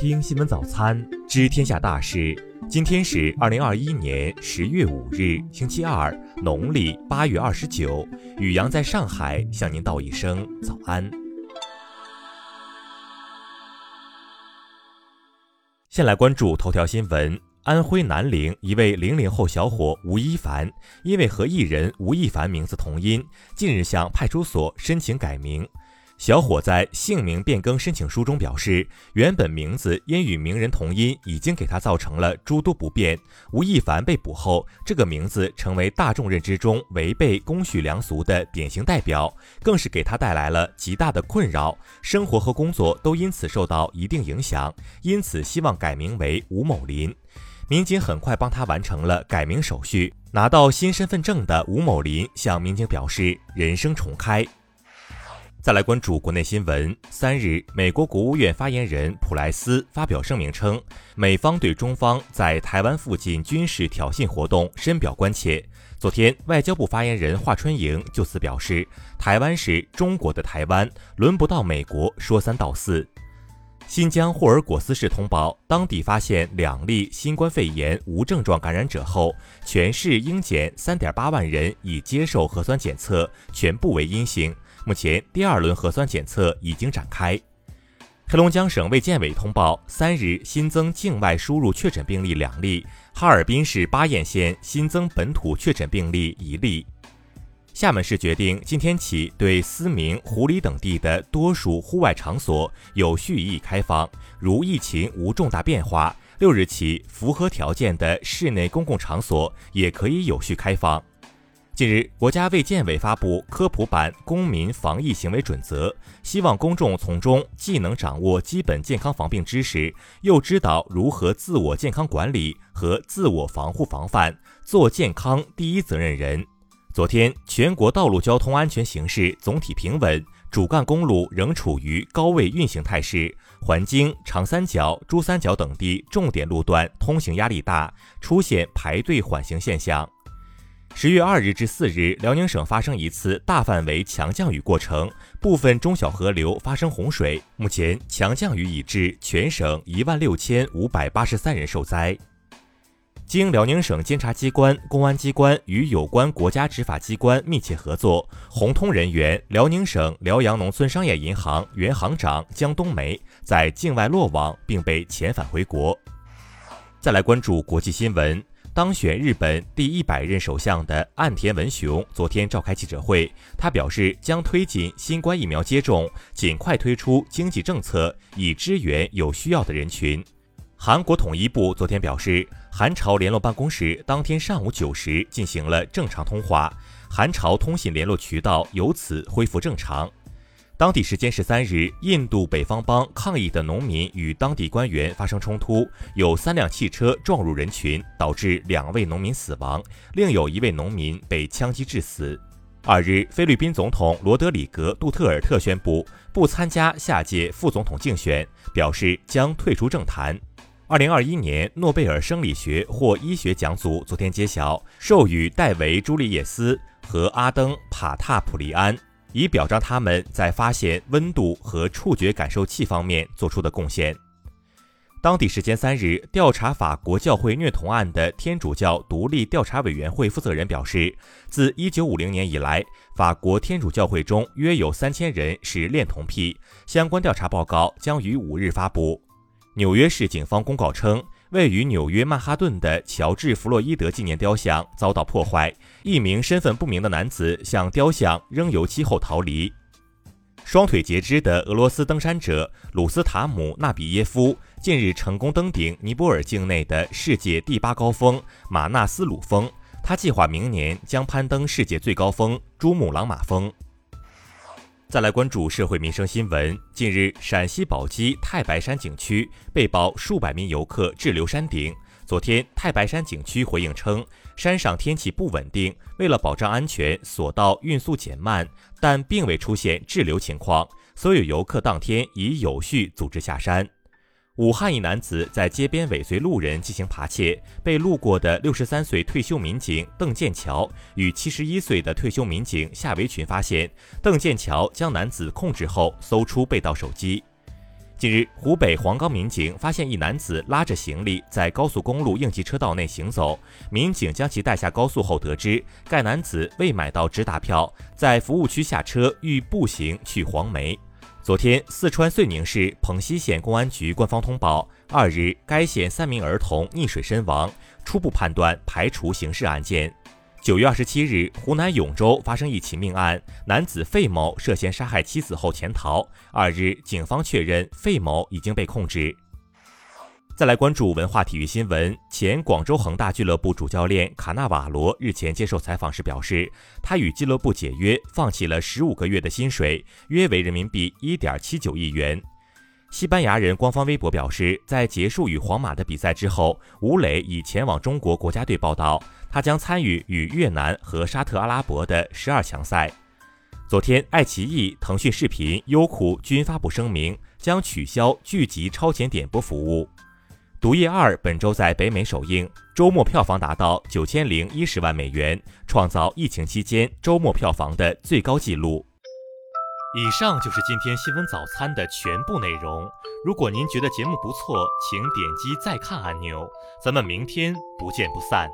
听新闻早餐知天下大事。今天是二零二一年十月五日，星期二，农历八月二十九。雨阳在上海向您道一声早安。先来关注头条新闻：安徽南陵一位零零后小伙吴一凡，因为和艺人吴亦凡名字同音，近日向派出所申请改名。小伙在姓名变更申请书中表示，原本名字因与名人同音，已经给他造成了诸多不便。吴亦凡被捕后，这个名字成为大众认知中违背公序良俗的典型代表，更是给他带来了极大的困扰，生活和工作都因此受到一定影响。因此，希望改名为吴某林。民警很快帮他完成了改名手续，拿到新身份证的吴某林向民警表示，人生重开。再来关注国内新闻。三日，美国国务院发言人普莱斯发表声明称，美方对中方在台湾附近军事挑衅活动深表关切。昨天，外交部发言人华春莹就此表示，台湾是中国的台湾，轮不到美国说三道四。新疆霍尔果斯市通报，当地发现两例新冠肺炎无症状感染者后，全市应检三点八万人已接受核酸检测，全部为阴性。目前，第二轮核酸检测已经展开。黑龙江省卫健委通报，三日新增境外输入确诊病例两例，哈尔滨市巴彦县新增本土确诊病例一例。厦门市决定今天起对思明、湖里等地的多数户外场所有序予开放，如疫情无重大变化，六日起符合条件的室内公共场所也可以有序开放。近日，国家卫健委发布科普版公民防疫行为准则，希望公众从中既能掌握基本健康防病知识，又知道如何自我健康管理和自我防护防范，做健康第一责任人。昨天，全国道路交通安全形势总体平稳，主干公路仍处于高位运行态势，环京、长三角、珠三角等地重点路段通行压力大，出现排队缓行现象。十月二日至四日，辽宁省发生一次大范围强降雨过程，部分中小河流发生洪水。目前，强降雨已致全省一万六千五百八十三人受灾。经辽宁省监察机关、公安机关与有关国家执法机关密切合作，红通人员辽宁省辽阳农村商业银行原行长江冬梅在境外落网，并被遣返回国。再来关注国际新闻。当选日本第一百任首相的岸田文雄昨天召开记者会，他表示将推进新冠疫苗接种，尽快推出经济政策，以支援有需要的人群。韩国统一部昨天表示，韩朝联络办公室当天上午九时进行了正常通话，韩朝通信联络渠道由此恢复正常。当地时间十三日，印度北方邦抗议的农民与当地官员发生冲突，有三辆汽车撞入人群，导致两位农民死亡，另有一位农民被枪击致死。二日，菲律宾总统罗德里格·杜特尔特宣布不参加下届副总统竞选，表示将退出政坛。二零二一年诺贝尔生理学或医学奖组昨天揭晓，授予戴维·朱利叶斯和阿登·帕塔普利安。以表彰他们在发现温度和触觉感受器方面做出的贡献。当地时间三日，调查法国教会虐童案的天主教独立调查委员会负责人表示，自1950年以来，法国天主教会中约有三千人是恋童癖。相关调查报告将于五日发布。纽约市警方公告称。位于纽约曼哈顿的乔治·弗洛伊德纪念雕像遭到破坏，一名身份不明的男子向雕像扔油漆后逃离。双腿截肢的俄罗斯登山者鲁斯塔姆·纳比耶夫近日成功登顶尼泊尔境内的世界第八高峰马纳斯鲁峰，他计划明年将攀登世界最高峰珠穆朗玛峰。再来关注社会民生新闻。近日，陕西宝鸡太白山景区被曝数百名游客滞留山顶。昨天，太白山景区回应称，山上天气不稳定，为了保障安全，索道运速减慢，但并未出现滞留情况。所有游客当天已有序组织下山。武汉一男子在街边尾随路人进行扒窃，被路过的六十三岁退休民警邓建桥与七十一岁的退休民警夏维群发现，邓建桥将男子控制后搜出被盗手机。近日，湖北黄冈民警发现一男子拉着行李在高速公路应急车道内行走。民警将其带下高速后，得知该男子未买到直达票，在服务区下车，欲步行去黄梅。昨天，四川遂宁市蓬溪县公安局官方通报，二日该县三名儿童溺水身亡，初步判断排除刑事案件。九月二十七日，湖南永州发生一起命案，男子费某涉嫌杀害妻子后潜逃。二日，警方确认费某已经被控制。再来关注文化体育新闻，前广州恒大俱乐部主教练卡纳瓦罗日前接受采访时表示，他与俱乐部解约，放弃了十五个月的薪水，约为人民币一点七九亿元。西班牙人官方微博表示，在结束与皇马的比赛之后，吴磊已前往中国国家队报道，他将参与与越南和沙特阿拉伯的十二强赛。昨天，爱奇艺、腾讯视频、优酷均发布声明，将取消剧集超前点播服务。《毒液二》本周在北美首映，周末票房达到九千零一十万美元，创造疫情期间周末票房的最高纪录。以上就是今天新闻早餐的全部内容。如果您觉得节目不错，请点击再看按钮。咱们明天不见不散。